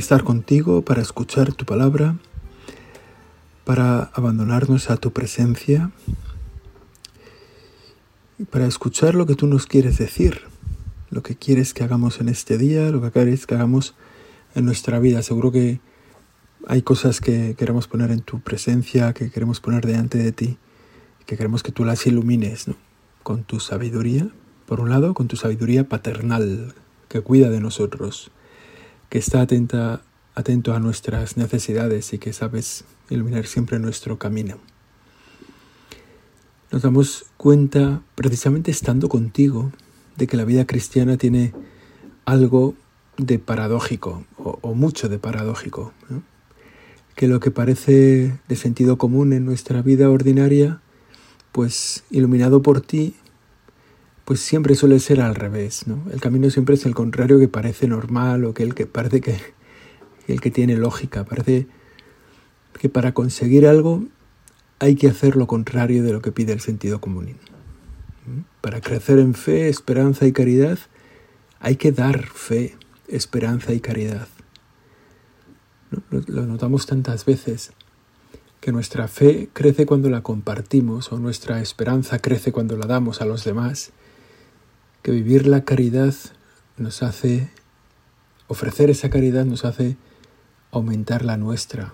estar contigo, para escuchar tu palabra, para abandonarnos a tu presencia, para escuchar lo que tú nos quieres decir, lo que quieres que hagamos en este día, lo que quieres que hagamos en nuestra vida. Seguro que hay cosas que queremos poner en tu presencia, que queremos poner delante de ti, que queremos que tú las ilumines con tu sabiduría, por un lado, con tu sabiduría paternal, que cuida de nosotros que está atenta, atento a nuestras necesidades y que sabes iluminar siempre nuestro camino. Nos damos cuenta, precisamente estando contigo, de que la vida cristiana tiene algo de paradójico, o, mucho de paradójico. Que lo que parece de sentido común en nuestra vida ordinaria, pues iluminado por ti, pues siempre suele ser al revés, ¿no? El camino siempre es el contrario que parece normal o que el que parece que el que tiene lógica, parece que para conseguir algo hay que hacer lo contrario de lo que pide el sentido común. Para crecer en fe, esperanza y caridad, hay que dar fe, esperanza y caridad. Lo notamos tantas veces, que nuestra fe crece cuando la compartimos o nuestra esperanza crece cuando la damos a los demás que vivir la caridad nos hace, ofrecer esa caridad nos hace aumentar la nuestra.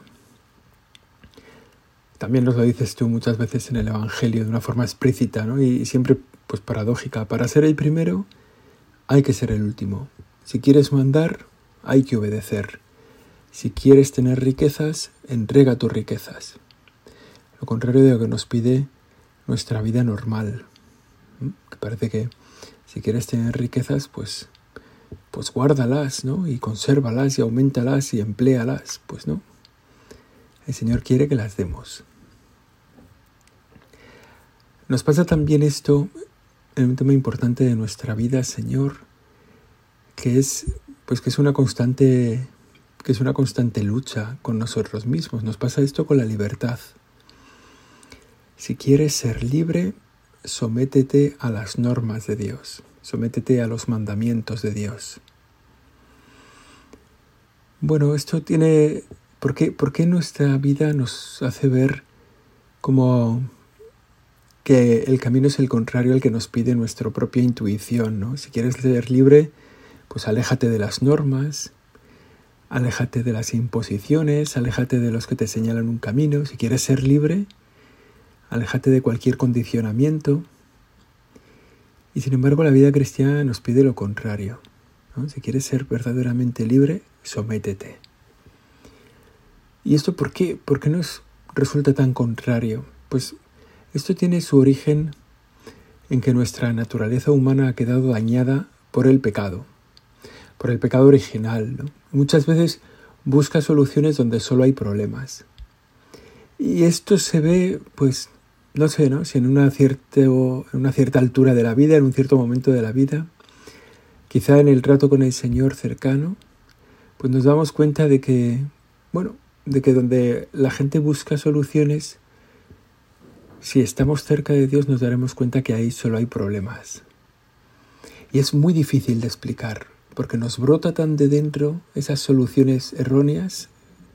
También nos lo dices tú muchas veces en el Evangelio de una forma explícita ¿no? y siempre pues paradójica. Para ser el primero hay que ser el último. Si quieres mandar, hay que obedecer. Si quieres tener riquezas, entrega tus riquezas. Lo contrario de lo que nos pide nuestra vida normal. Que parece que si quieres tener riquezas, pues, pues guárdalas, ¿no? Y consérvalas y aumentalas y empléalas, pues no. El Señor quiere que las demos. Nos pasa también esto en un tema importante de nuestra vida, Señor, que es pues que es una constante que es una constante lucha con nosotros mismos. Nos pasa esto con la libertad. Si quieres ser libre, sométete a las normas de Dios, sométete a los mandamientos de Dios. Bueno, esto tiene... ¿Por qué, ¿Por qué nuestra vida nos hace ver como que el camino es el contrario al que nos pide nuestra propia intuición? ¿no? Si quieres ser libre, pues aléjate de las normas, aléjate de las imposiciones, aléjate de los que te señalan un camino. Si quieres ser libre, aléjate de cualquier condicionamiento. Y sin embargo la vida cristiana nos pide lo contrario. Si quieres ser verdaderamente libre, sométete. ¿Y esto por qué? ¿Por qué nos resulta tan contrario? Pues esto tiene su origen en que nuestra naturaleza humana ha quedado dañada por el pecado, por el pecado original. Muchas veces busca soluciones donde solo hay problemas. Y esto se ve pues no sé, ¿no? Si en una, en una cierta altura de la vida, en un cierto momento de la vida, quizá en el trato con el Señor cercano, pues nos damos cuenta de que, bueno, de que donde la gente busca soluciones, si estamos cerca de Dios nos daremos cuenta que ahí solo hay problemas. Y es muy difícil de explicar, porque nos brota tan de dentro esas soluciones erróneas,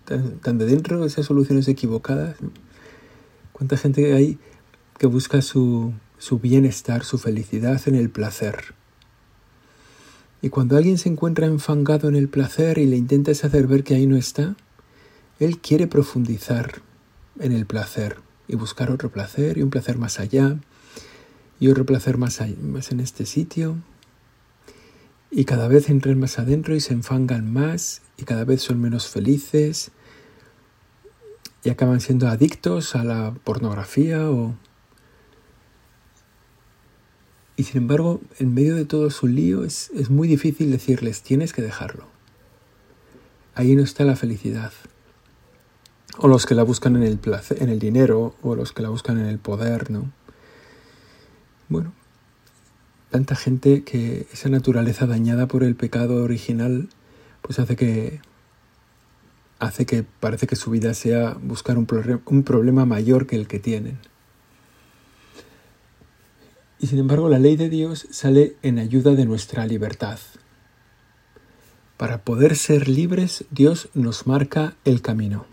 tan, de dentro esas soluciones equivocadas. ¿Cuánta gente hay que busca su, su bienestar, su felicidad en el placer. Y cuando alguien se encuentra enfangado en el placer y le intentas hacer ver que ahí no está, él quiere profundizar en el placer y buscar otro placer y un placer más allá y otro placer más, más en este sitio. Y cada vez entran más adentro y se enfangan más y cada vez son menos felices y acaban siendo adictos a la pornografía o y sin embargo, en medio de todo su lío es, muy difícil decirles, tienes que dejarlo. ahí no está la felicidad. O los que la buscan en el placer, en el dinero, o los que la buscan en el poder, ¿no? Bueno, tanta gente que esa naturaleza dañada por el pecado original, pues hace que hace que parece que su vida sea buscar un, un problema mayor que el que tienen. Y sin embargo, la ley de Dios sale en ayuda de nuestra libertad. Para poder ser libres, Dios nos marca el camino.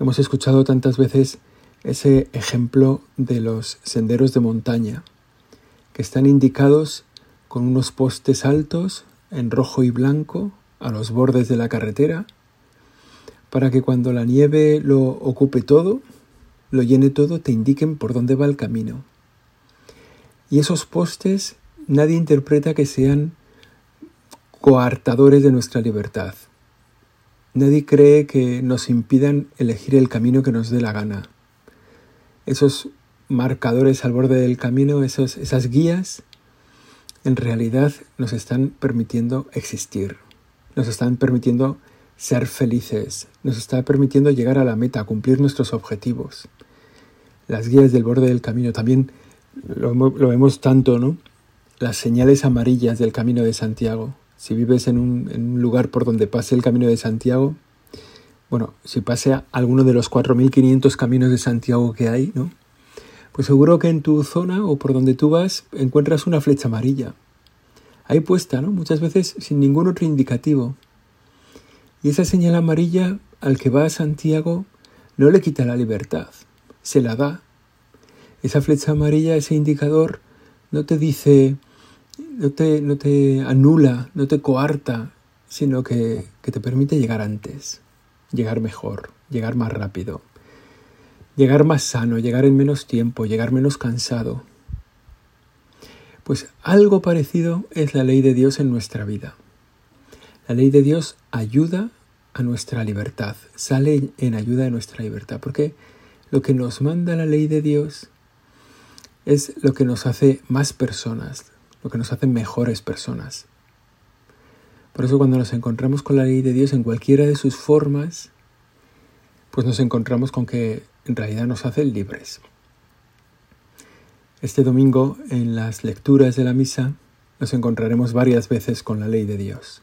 Hemos escuchado tantas veces ese ejemplo de los senderos de montaña, que están indicados con unos postes altos en rojo y blanco a los bordes de la carretera, para que cuando la nieve lo ocupe todo, lo llene todo, te indiquen por dónde va el camino. Y esos postes nadie interpreta que sean coartadores de nuestra libertad. Nadie cree que nos impidan elegir el camino que nos dé la gana. Esos marcadores al borde del camino, esos, esas guías, en realidad nos están permitiendo existir, nos están permitiendo ser felices, nos está permitiendo llegar a la meta, cumplir nuestros objetivos. Las guías del borde del camino también lo, vemos tanto, ¿no? Las señales amarillas del camino de Santiago si vives en un, lugar por donde pase el camino de Santiago, bueno, si pase alguno de los 4.500 caminos de Santiago que hay, ¿no? Pues seguro que en tu zona o por donde tú vas encuentras una flecha amarilla. Ahí puesta, ¿no? Muchas veces sin ningún otro indicativo. Y esa señal amarilla al que va a Santiago no le quita la libertad, se la da. Esa flecha amarilla, ese indicador, no te dice no te, no te anula, no te coarta, sino que, que te permite llegar antes, llegar mejor, llegar más rápido, llegar más sano, llegar en menos tiempo, llegar menos cansado. Pues algo parecido es la ley de Dios en nuestra vida. La ley de Dios ayuda a nuestra libertad, sale en ayuda de nuestra libertad, porque lo que nos manda la ley de Dios es lo que nos hace más personas, lo que nos hace mejores personas. Por eso cuando nos encontramos con la ley de Dios en cualquiera de sus formas, pues nos encontramos con que en realidad nos hace libres. Este domingo en las lecturas de la misa nos encontraremos varias veces con la ley de Dios.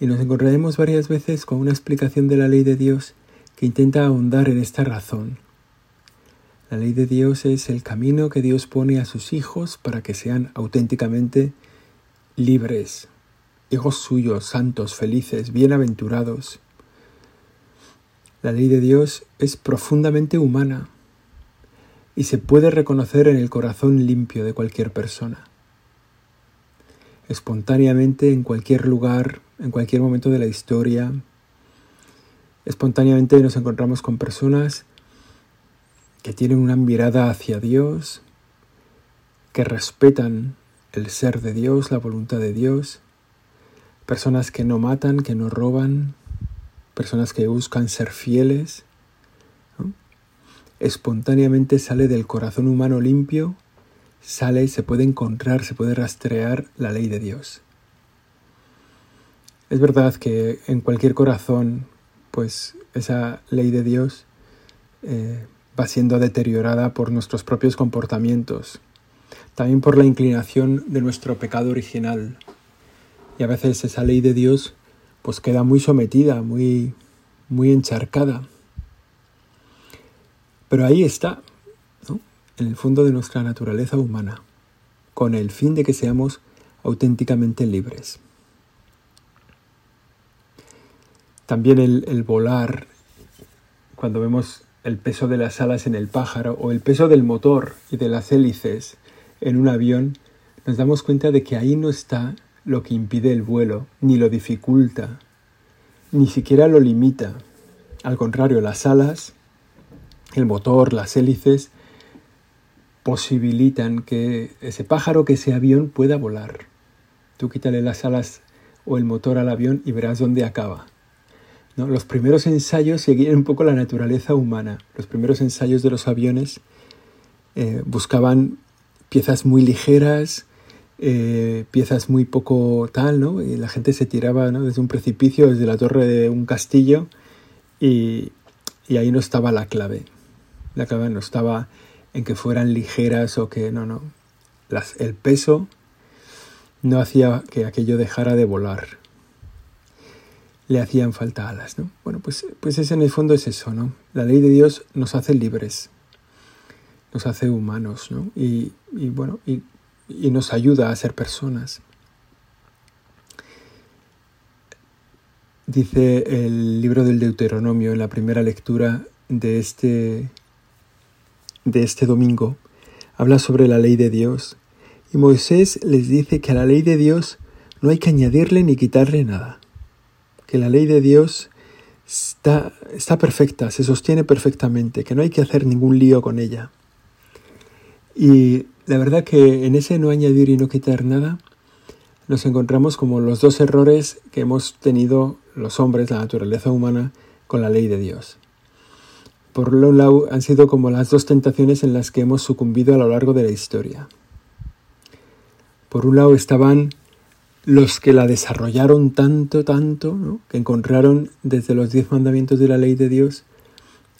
Y nos encontraremos varias veces con una explicación de la ley de Dios que intenta ahondar en esta razón, la ley de Dios es el camino que Dios pone a sus hijos para que sean auténticamente libres, hijos suyos, santos, felices, bienaventurados. La ley de Dios es profundamente humana y se puede reconocer en el corazón limpio de cualquier persona. Espontáneamente en cualquier lugar, en cualquier momento de la historia, espontáneamente nos encontramos con personas que tienen una mirada hacia Dios, que respetan el ser de Dios, la voluntad de Dios, personas que no matan, que no roban, personas que buscan ser fieles. Espontáneamente sale del corazón humano limpio, sale, se puede encontrar, se puede rastrear la ley de Dios. Es verdad que en cualquier corazón, pues esa ley de Dios eh, va siendo deteriorada por nuestros propios comportamientos, también por la inclinación de nuestro pecado original. Y a veces esa ley de Dios pues queda muy sometida, muy muy encharcada. Pero ahí está, en el fondo de nuestra naturaleza humana, con el fin de que seamos auténticamente libres. También el, el volar, cuando vemos el peso de las alas en el pájaro o el peso del motor y de las hélices en un avión, nos damos cuenta de que ahí no está lo que impide el vuelo, ni lo dificulta, ni siquiera lo limita. Al contrario, las alas, el motor, las hélices, posibilitan que ese pájaro, que ese avión pueda volar. Tú quítale las alas o el motor al avión y verás dónde acaba. Los primeros ensayos seguían un poco la naturaleza humana. Los primeros ensayos de los aviones eh, buscaban piezas muy ligeras eh, piezas muy poco tal, ¿no? Y la gente se tiraba ¿no? desde un precipicio, desde la torre de un castillo, y, y ahí no estaba la clave. La clave no estaba en que fueran ligeras o que no, no. Las, el peso no hacía que aquello dejara de volar. Le hacían falta alas, ¿no? Bueno, pues, pues es en el fondo es eso, ¿no? La ley de Dios nos hace libres, nos hace humanos, ¿no? Y, y bueno, y y nos ayuda a ser personas. Dice el libro del Deuteronomio en la primera lectura de este, de este domingo, habla sobre la ley de Dios y Moisés les dice que a la ley de Dios no hay que añadirle ni quitarle nada, que la ley de Dios está, está perfecta, se sostiene perfectamente, que no hay que hacer ningún lío con ella. Y la verdad que en ese no añadir y no quitar nada, nos encontramos como los dos errores que hemos tenido los hombres, la naturaleza humana, con la ley de Dios. Por un lado, han sido como las dos tentaciones en las que hemos sucumbido a lo largo de la historia. Por un lado estaban los que la desarrollaron tanto, tanto, que encontraron desde los diez mandamientos de la ley de Dios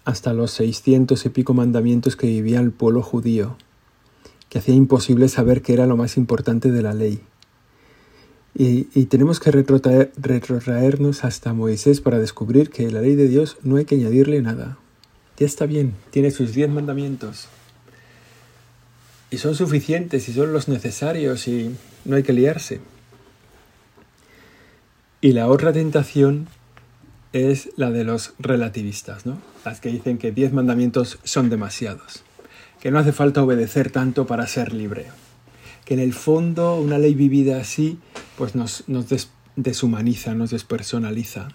hasta los seiscientos y pico mandamientos que vivía el pueblo judío que hacía imposible saber qué era lo más importante de la ley. Y, tenemos que retrotraernos hasta Moisés para descubrir que la ley de Dios no hay que añadirle nada. Ya está bien, tiene sus diez mandamientos. Y son suficientes y son los necesarios y no hay que liarse. Y la otra tentación es la de los relativistas, ¿no? Las que dicen que diez mandamientos son demasiados que no hace falta obedecer tanto para ser libre. Que en el fondo una ley vivida así pues nos, deshumaniza, nos despersonaliza.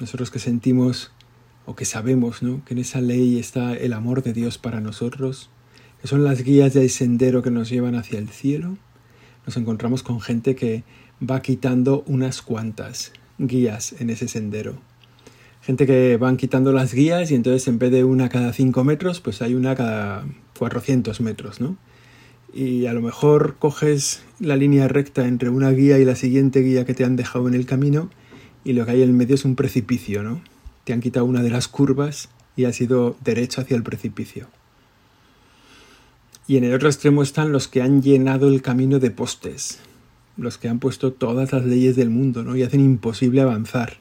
Nosotros que sentimos o que sabemos ¿no? que en esa ley está el amor de Dios para nosotros, que son las guías del sendero que nos llevan hacia el cielo, nos encontramos con gente que va quitando unas cuantas guías en ese sendero gente que van quitando las guías y entonces en vez de una cada 5 metros, pues hay una cada 400 metros, ¿no? Y a lo mejor coges la línea recta entre una guía y la siguiente guía que te han dejado en el camino y lo que hay en medio es un precipicio, ¿no? Te han quitado una de las curvas y has ido derecho hacia el precipicio. Y en el otro extremo están los que han llenado el camino de postes, los que han puesto todas las leyes del mundo, ¿no? Y hacen imposible avanzar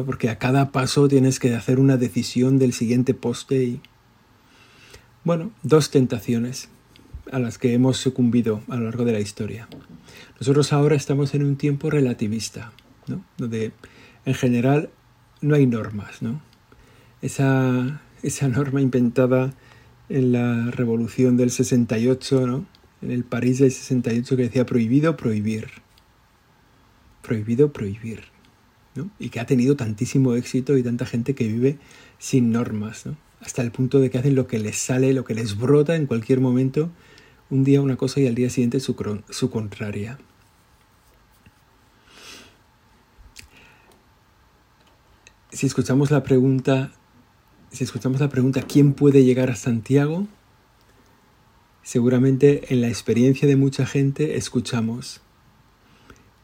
porque a cada paso tienes que hacer una decisión del siguiente poste y... Bueno, dos tentaciones a las que hemos sucumbido a lo largo de la historia. Nosotros ahora estamos en un tiempo relativista, ¿no? donde en general no hay normas. ¿no? Esa, esa norma inventada en la revolución del 68, ¿no? En el París del 68 que decía prohibido prohibir. Prohibido prohibir y que ha tenido tantísimo éxito y tanta gente que vive sin normas, hasta el punto de que hacen lo que les sale, lo que les brota en cualquier momento, un día una cosa y al día siguiente su, su contraria. Si escuchamos la pregunta, si escuchamos la pregunta ¿quién puede llegar a Santiago? Seguramente en la experiencia de mucha gente escuchamos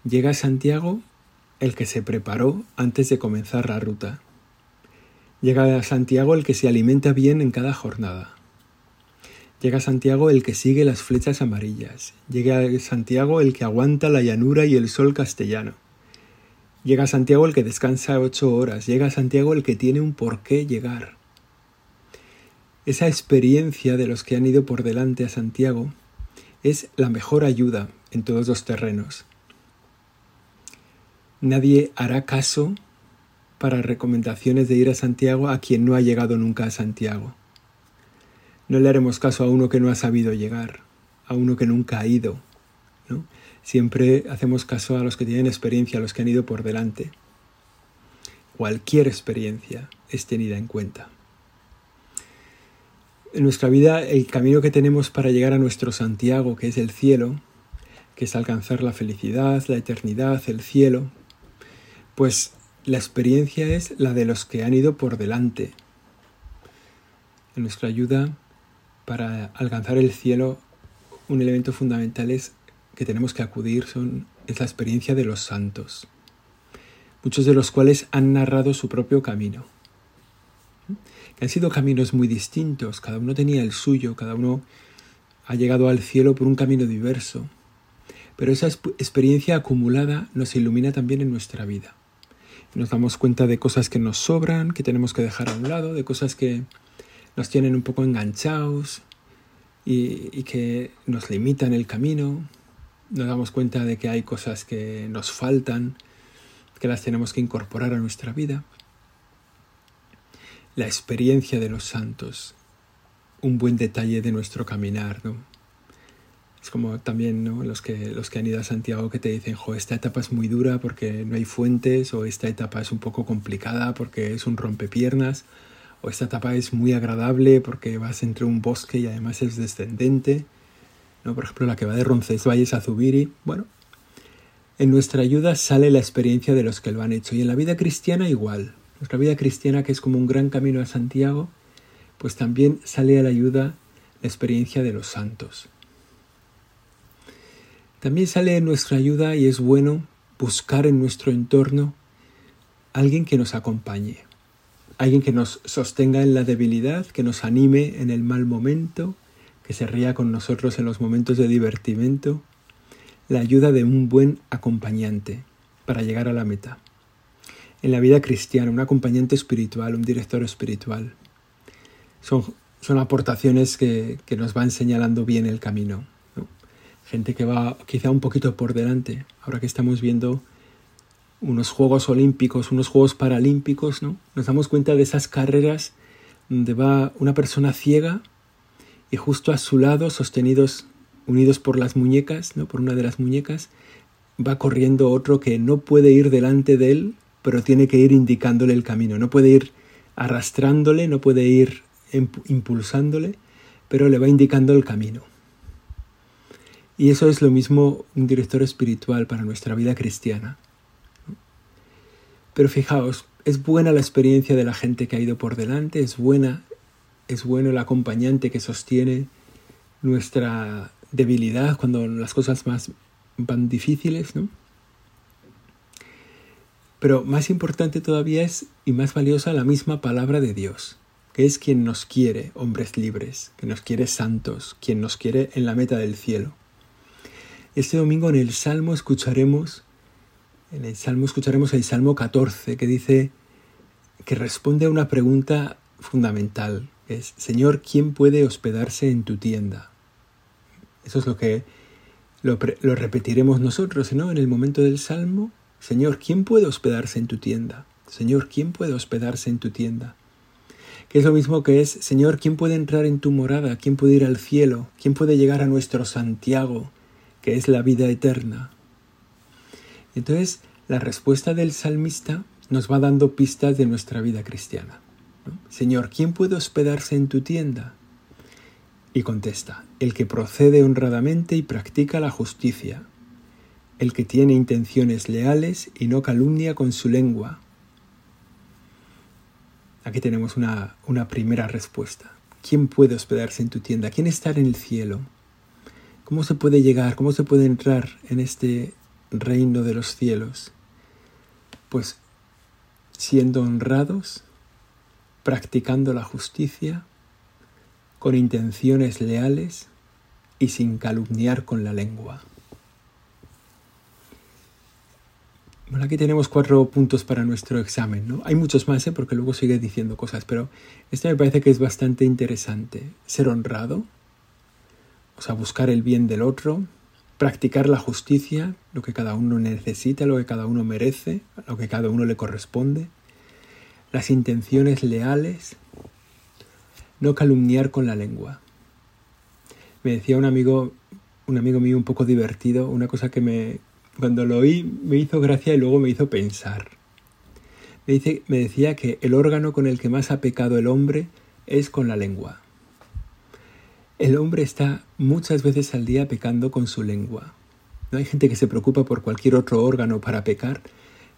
llega Santiago el que se preparó antes de comenzar la ruta. Llega a Santiago el que se alimenta bien en cada jornada. Llega a Santiago el que sigue las flechas amarillas. Llega a Santiago el que aguanta la llanura y el sol castellano. Llega a Santiago el que descansa ocho horas. Llega a Santiago el que tiene un por qué llegar. Esa experiencia de los que han ido por delante a Santiago es la mejor ayuda en todos los terrenos. Nadie hará caso para recomendaciones de ir a Santiago a quien no ha llegado nunca a Santiago. No le haremos caso a uno que no ha sabido llegar, a uno que nunca ha ido. ¿no? Siempre hacemos caso a los que tienen experiencia, a los que han ido por delante. Cualquier experiencia es tenida en cuenta. En nuestra vida, el camino que tenemos para llegar a nuestro Santiago, que es el cielo, que es alcanzar la felicidad, la eternidad, el cielo, pues la experiencia es la de los que han ido por delante. Nuestra ayuda para alcanzar el cielo un elemento fundamental es que tenemos que acudir son, es la experiencia de los santos, muchos de los cuales han narrado su propio camino. Que han sido caminos muy distintos, cada uno tenía el suyo, cada uno ha llegado al cielo por un camino diverso, pero esa experiencia acumulada nos ilumina también en nuestra vida. Nos damos cuenta de cosas que nos sobran, que tenemos que dejar a un lado, de cosas que nos tienen un poco enganchados y, que nos limitan el camino. Nos damos cuenta de que hay cosas que nos faltan, que las tenemos que incorporar a nuestra vida. La experiencia de los santos, un buen detalle de nuestro caminar, ¿no? Es como también ¿no? los, que, los que han ido a Santiago que te dicen, esta etapa es muy dura porque no hay fuentes, o esta etapa es un poco complicada porque es un rompepiernas, o esta etapa es muy agradable porque vas entre un bosque y además es descendente. ¿no? Por ejemplo, la que va de Roncesvalles a Zubiri. Bueno, en nuestra ayuda sale la experiencia de los que lo han hecho. Y en la vida cristiana igual. Nuestra vida cristiana, que es como un gran camino a Santiago, pues también sale a la ayuda la experiencia de los santos. También sale en nuestra ayuda y es bueno buscar en nuestro entorno alguien que nos acompañe, alguien que nos sostenga en la debilidad, que nos anime en el mal momento, que se ría con nosotros en los momentos de divertimento, la ayuda de un buen acompañante para llegar a la meta. En la vida cristiana, un acompañante espiritual, un director espiritual, son, son aportaciones que, que nos van señalando bien el camino gente que va quizá un poquito por delante, ahora que estamos viendo unos Juegos Olímpicos, unos Juegos Paralímpicos, ¿no? Nos damos cuenta de esas carreras donde va una persona ciega y justo a su lado, sostenidos, unidos por las muñecas, ¿no? Por una de las muñecas, va corriendo otro que no puede ir delante de él, pero tiene que ir indicándole el camino, no puede ir arrastrándole, no puede ir impulsándole, pero le va indicando el camino. Y eso es lo mismo un director espiritual para nuestra vida cristiana. Pero fijaos, es buena la experiencia de la gente que ha ido por delante, es buena, es bueno el acompañante que sostiene nuestra debilidad cuando las cosas más van difíciles, ¿no? Pero más importante todavía es, y más valiosa, la misma palabra de Dios, que es quien nos quiere, hombres libres, que nos quiere santos, quien nos quiere en la meta del cielo. Este domingo en el Salmo escucharemos, en el Salmo escucharemos el Salmo 14 que dice, que responde a una pregunta fundamental, es, Señor, ¿quién puede hospedarse en tu tienda? Eso es lo que lo, lo repetiremos nosotros, ¿no? En el momento del Salmo, Señor, ¿quién puede hospedarse en tu tienda? Señor, ¿quién puede hospedarse en tu tienda? Que es lo mismo que es, Señor, ¿quién puede entrar en tu morada? ¿Quién puede ir al cielo? ¿Quién puede llegar a nuestro Santiago? que es la vida eterna. Entonces, la respuesta del salmista nos va dando pistas de nuestra vida cristiana. Señor, ¿quién puede hospedarse en tu tienda? Y contesta, el que procede honradamente y practica la justicia, el que tiene intenciones leales y no calumnia con su lengua. Aquí tenemos una, una primera respuesta. ¿Quién puede hospedarse en tu tienda? ¿Quién está en el cielo? ¿Cómo se puede llegar? ¿Cómo se puede entrar en este reino de los cielos? Pues siendo honrados, practicando la justicia, con intenciones leales y sin calumniar con la lengua. Bueno, aquí tenemos cuatro puntos para nuestro examen, ¿no? Hay muchos más, ¿eh? porque luego sigue diciendo cosas, pero este me parece que es bastante interesante. Ser honrado, o sea, buscar el bien del otro, practicar la justicia, lo que cada uno necesita, lo que cada uno merece, lo que cada uno le corresponde, las intenciones leales, no calumniar con la lengua. Me decía un amigo, un amigo mío un poco divertido, una cosa que me, cuando lo oí me hizo gracia y luego me hizo pensar. Me, dice, me decía que el órgano con el que más ha pecado el hombre es con la lengua. El hombre está muchas veces al día pecando con su lengua. No hay gente que se preocupa por cualquier otro órgano para pecar,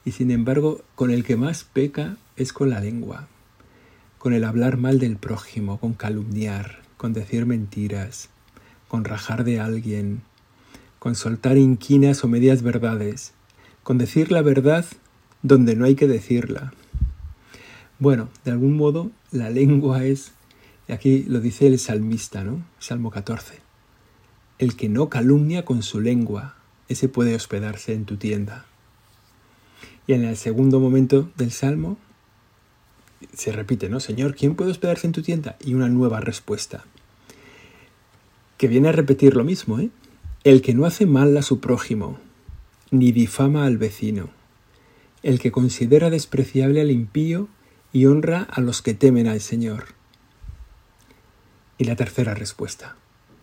y sin embargo con el que más peca es con la lengua, con el hablar mal del prójimo, con calumniar, con decir mentiras, con rajar de alguien, con soltar inquinas o medias verdades, con decir la verdad donde no hay que decirla. Bueno, de algún modo la lengua es, y aquí lo dice el salmista, ¿no? Salmo 14. El que no calumnia con su lengua, ese puede hospedarse en tu tienda. Y en el segundo momento del salmo se repite, ¿no? Señor, ¿quién puede hospedarse en tu tienda? Y una nueva respuesta. Que viene a repetir lo mismo, ¿eh? El que no hace mal a su prójimo, ni difama al vecino, el que considera despreciable al impío y honra a los que temen al Señor. Y la tercera respuesta,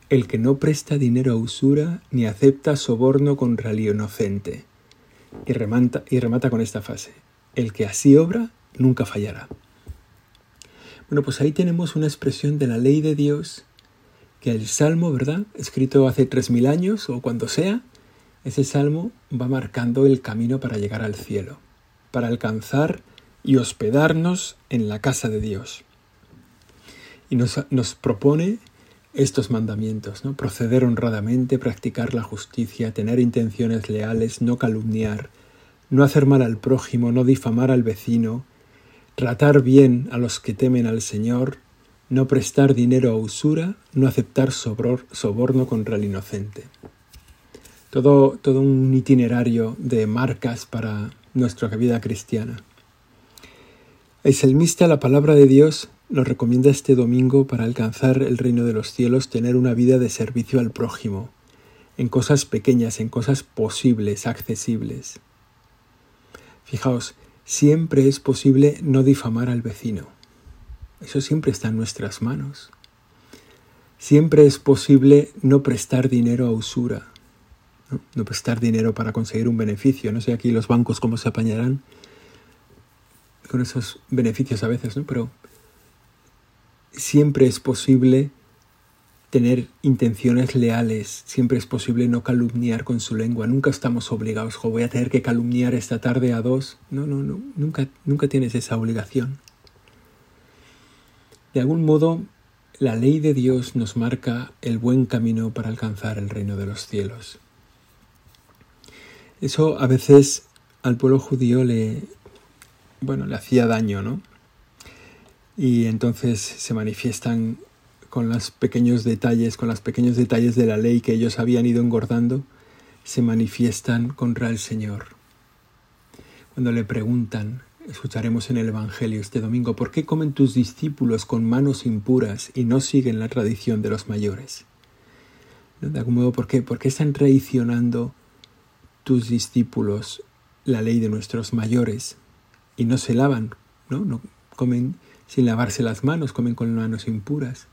el que no presta dinero a usura ni acepta soborno contra el inocente. Y remata, y remata con esta frase, el que así obra nunca fallará. Bueno, pues ahí tenemos una expresión de la ley de Dios que el salmo, ¿verdad? Escrito hace tres mil años o cuando sea, ese salmo va marcando el camino para llegar al cielo, para alcanzar y hospedarnos en la casa de Dios. Y nos, nos propone estos mandamientos, ¿no? Proceder honradamente, practicar la justicia, tener intenciones leales, no calumniar, no hacer mal al prójimo, no difamar al vecino, tratar bien a los que temen al Señor, no prestar dinero a usura, no aceptar soborno contra el inocente. Todo, todo un itinerario de marcas para nuestra vida cristiana. El salmista, la palabra de Dios, nos recomienda este domingo para alcanzar el reino de los cielos tener una vida de servicio al prójimo, en cosas pequeñas, en cosas posibles, accesibles. Fijaos, siempre es posible no difamar al vecino eso siempre está en nuestras manos. Siempre es posible no prestar dinero a usura, ¿no? prestar dinero para conseguir un beneficio. No sé aquí los bancos cómo se apañarán con esos beneficios a veces, ¿no? Pero siempre es posible tener intenciones leales, siempre es posible no calumniar con su lengua, nunca estamos obligados, voy a tener que calumniar esta tarde a dos. No, no, no, nunca, nunca tienes esa obligación. De algún modo, la ley de Dios nos marca el buen camino para alcanzar el reino de los cielos. Eso a veces al pueblo judío le, bueno, le hacía daño, ¿no? Y entonces se manifiestan con los pequeños detalles, con los pequeños detalles de la ley que ellos habían ido engordando, se manifiestan contra el Señor. Cuando le preguntan, Escucharemos en el Evangelio este domingo por qué comen tus discípulos con manos impuras y no siguen la tradición de los mayores. De algún modo, ¿por qué? ¿Por qué están traicionando tus discípulos la ley de nuestros mayores y no se lavan, ¿no? No comen sin lavarse las manos, comen con manos impuras.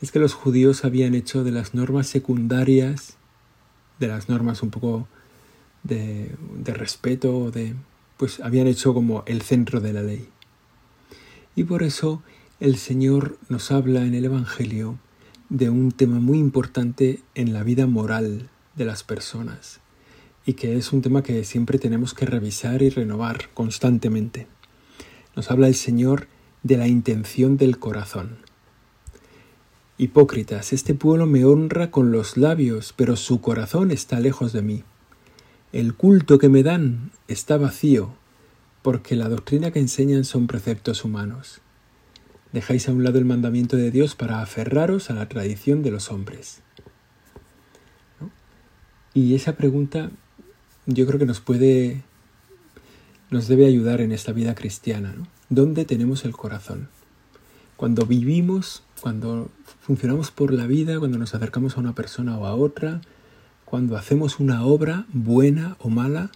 Es que los judíos habían hecho de las normas secundarias, de las normas un poco de, de respeto, de pues habían hecho como el centro de la ley. Y por eso el Señor nos habla en el Evangelio de un tema muy importante en la vida moral de las personas y que es un tema que siempre tenemos que revisar y renovar constantemente. Nos habla el Señor de la intención del corazón. Hipócritas, este pueblo me honra con los labios, pero su corazón está lejos de mí. El culto que me dan está vacío, porque la doctrina que enseñan son preceptos humanos. Dejáis a un lado el mandamiento de Dios para aferraros a la tradición de los hombres. Y esa pregunta yo creo que nos puede, nos debe ayudar en esta vida cristiana. ¿Dónde tenemos el corazón? Cuando vivimos, cuando funcionamos por la vida, cuando nos acercamos a una persona o a otra, cuando hacemos una obra buena o mala,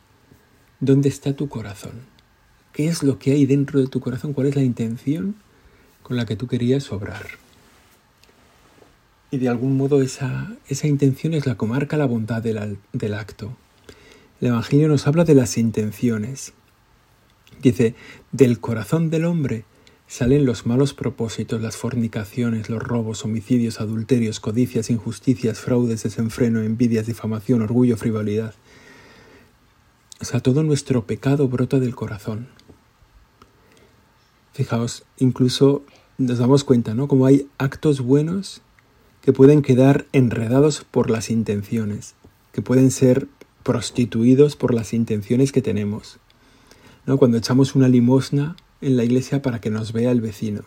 ¿dónde está tu corazón? ¿Qué es lo que hay dentro de tu corazón? ¿Cuál es la intención con la que tú querías obrar? Y de algún modo esa, esa intención es la que marca la bondad del, del acto. El Evangelio nos habla de las intenciones. Dice, del corazón del hombre Salen los malos propósitos, las fornicaciones, los robos, homicidios, adulterios, codicias, injusticias, fraudes, desenfreno, envidias, difamación, orgullo, frivolidad. O sea, todo nuestro pecado brota del corazón. Fijaos, incluso nos damos cuenta, ¿no? Como hay actos buenos que pueden quedar enredados por las intenciones, que pueden ser prostituidos por las intenciones que tenemos. ¿No? Cuando echamos una limosna en la iglesia para que nos vea el vecino.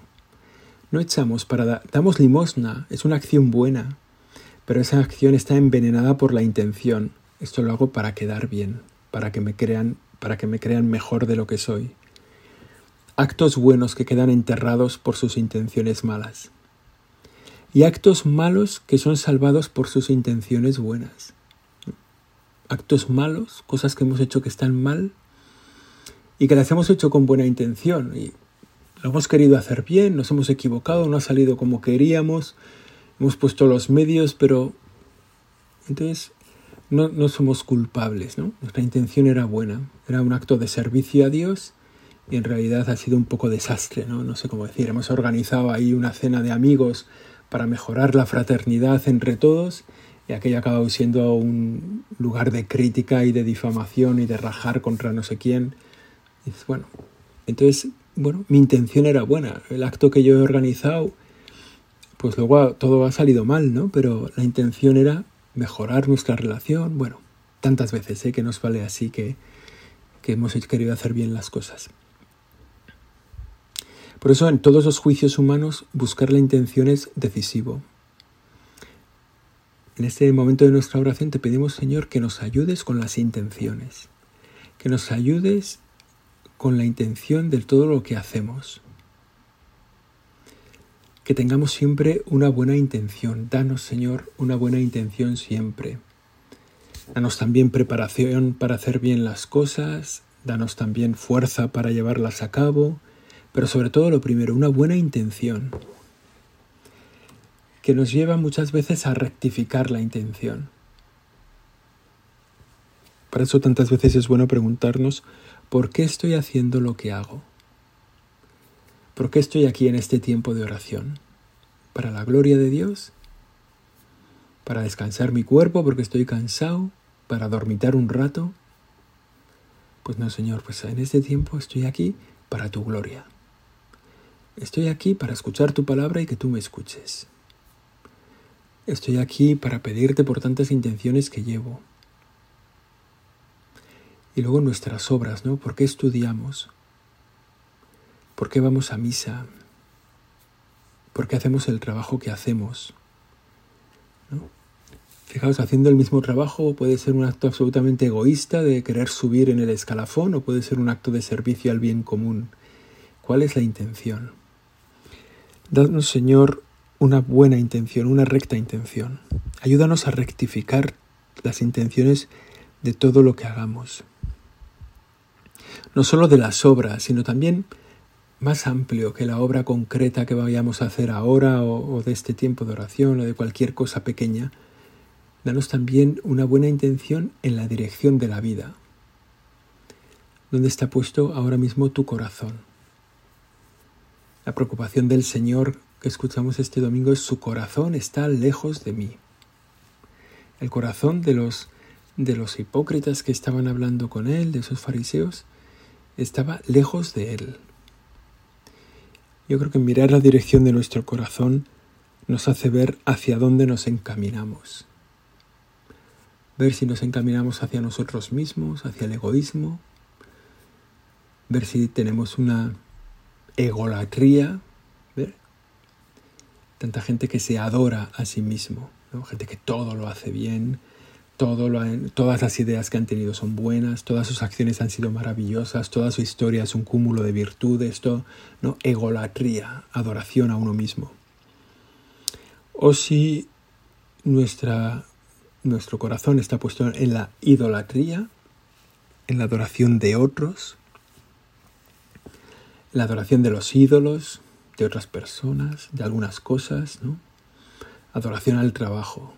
No echamos para dar, damos limosna, es una acción buena, pero esa acción está envenenada por la intención. Esto lo hago para quedar bien, para que me crean, para que me crean mejor de lo que soy. Actos buenos que quedan enterrados por sus intenciones malas. Y actos malos que son salvados por sus intenciones buenas. Actos malos, cosas que hemos hecho que están mal y que las hemos hecho con buena intención y lo hemos querido hacer bien, nos hemos equivocado, no ha salido como queríamos, hemos puesto los medios, pero entonces no, no somos culpables, ¿no? Nuestra intención era buena, era un acto de servicio a Dios y en realidad ha sido un poco desastre, ¿no? No sé cómo decir, hemos organizado ahí una cena de amigos para mejorar la fraternidad entre todos y aquello ha acabado siendo un lugar de crítica y de difamación y de rajar contra no sé quién. Y bueno, entonces bueno, mi intención era buena. El acto que yo he organizado, pues luego todo ha salido mal, ¿no? Pero la intención era mejorar nuestra relación. Bueno, tantas veces ¿eh? que nos vale así que, que hemos querido hacer bien las cosas. Por eso en todos los juicios humanos buscar la intención es decisivo. En este momento de nuestra oración te pedimos, Señor, que nos ayudes con las intenciones, que nos ayudes con la intención de todo lo que hacemos. Que tengamos siempre una buena intención. Danos, Señor, una buena intención siempre. Danos también preparación para hacer bien las cosas. Danos también fuerza para llevarlas a cabo. Pero sobre todo lo primero, una buena intención. Que nos lleva muchas veces a rectificar la intención. Para eso tantas veces es bueno preguntarnos ¿Por qué estoy haciendo lo que hago? ¿Por qué estoy aquí en este tiempo de oración? ¿Para la gloria de Dios? ¿Para descansar mi cuerpo porque estoy cansado? ¿Para dormitar un rato? Pues no, Señor, pues en este tiempo estoy aquí para tu gloria. Estoy aquí para escuchar tu palabra y que tú me escuches. Estoy aquí para pedirte por tantas intenciones que llevo, y luego nuestras obras, ¿no? ¿Por qué estudiamos? ¿Por qué vamos a misa? ¿Por qué hacemos el trabajo que hacemos? ¿No? Fijaos, haciendo el mismo trabajo puede ser un acto absolutamente egoísta de querer subir en el escalafón o puede ser un acto de servicio al bien común. ¿Cuál es la intención? Dadnos, Señor, una buena intención, una recta intención. Ayúdanos a rectificar las intenciones de todo lo que hagamos no solo de las obras, sino también más amplio que la obra concreta que vayamos a hacer ahora o, de este tiempo de oración o de cualquier cosa pequeña. Danos también una buena intención en la dirección de la vida. ¿Dónde está puesto ahora mismo tu corazón? La preocupación del Señor que escuchamos este domingo es su corazón está lejos de mí. El corazón de los de los hipócritas que estaban hablando con él, de esos fariseos, estaba lejos de Él. Yo creo que mirar la dirección de nuestro corazón nos hace ver hacia dónde nos encaminamos. Ver si nos encaminamos hacia nosotros mismos, hacia el egoísmo. Ver si tenemos una egolatría. ¿ver? Tanta gente que se adora a sí mismo, gente que todo lo hace bien, todas las ideas que han tenido son buenas, todas sus acciones han sido maravillosas, toda su historia es un cúmulo de virtudes, todo, ¿no? egolatría, adoración a uno mismo. O si nuestra, nuestro corazón está puesto en la idolatría, en la adoración de otros, la adoración de los ídolos, de otras personas, de algunas cosas, ¿no? Adoración al trabajo,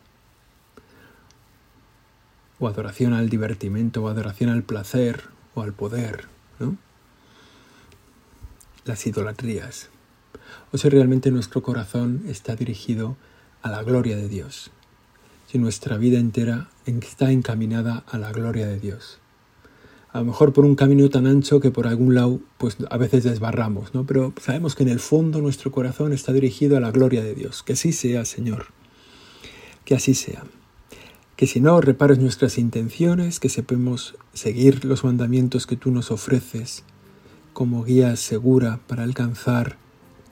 o adoración al divertimento, o adoración al placer, o al poder, ¿no? Las idolatrías. O si realmente nuestro corazón está dirigido a la gloria de Dios. Si nuestra vida entera está encaminada a la gloria de Dios. A lo mejor por un camino tan ancho que por algún lado pues a veces desbarramos, ¿no? Pero sabemos que en el fondo nuestro corazón está dirigido a la gloria de Dios. Que sí sea, Señor. Que así sea. Que si no repares nuestras intenciones, que sepamos seguir los mandamientos que tú nos ofreces como guía segura para alcanzar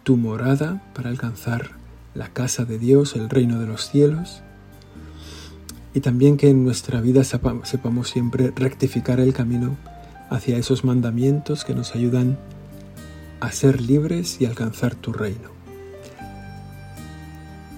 tu morada, para alcanzar la casa de Dios, el reino de los cielos. Y también que en nuestra vida sepamos siempre rectificar el camino hacia esos mandamientos que nos ayudan a ser libres y alcanzar tu reino.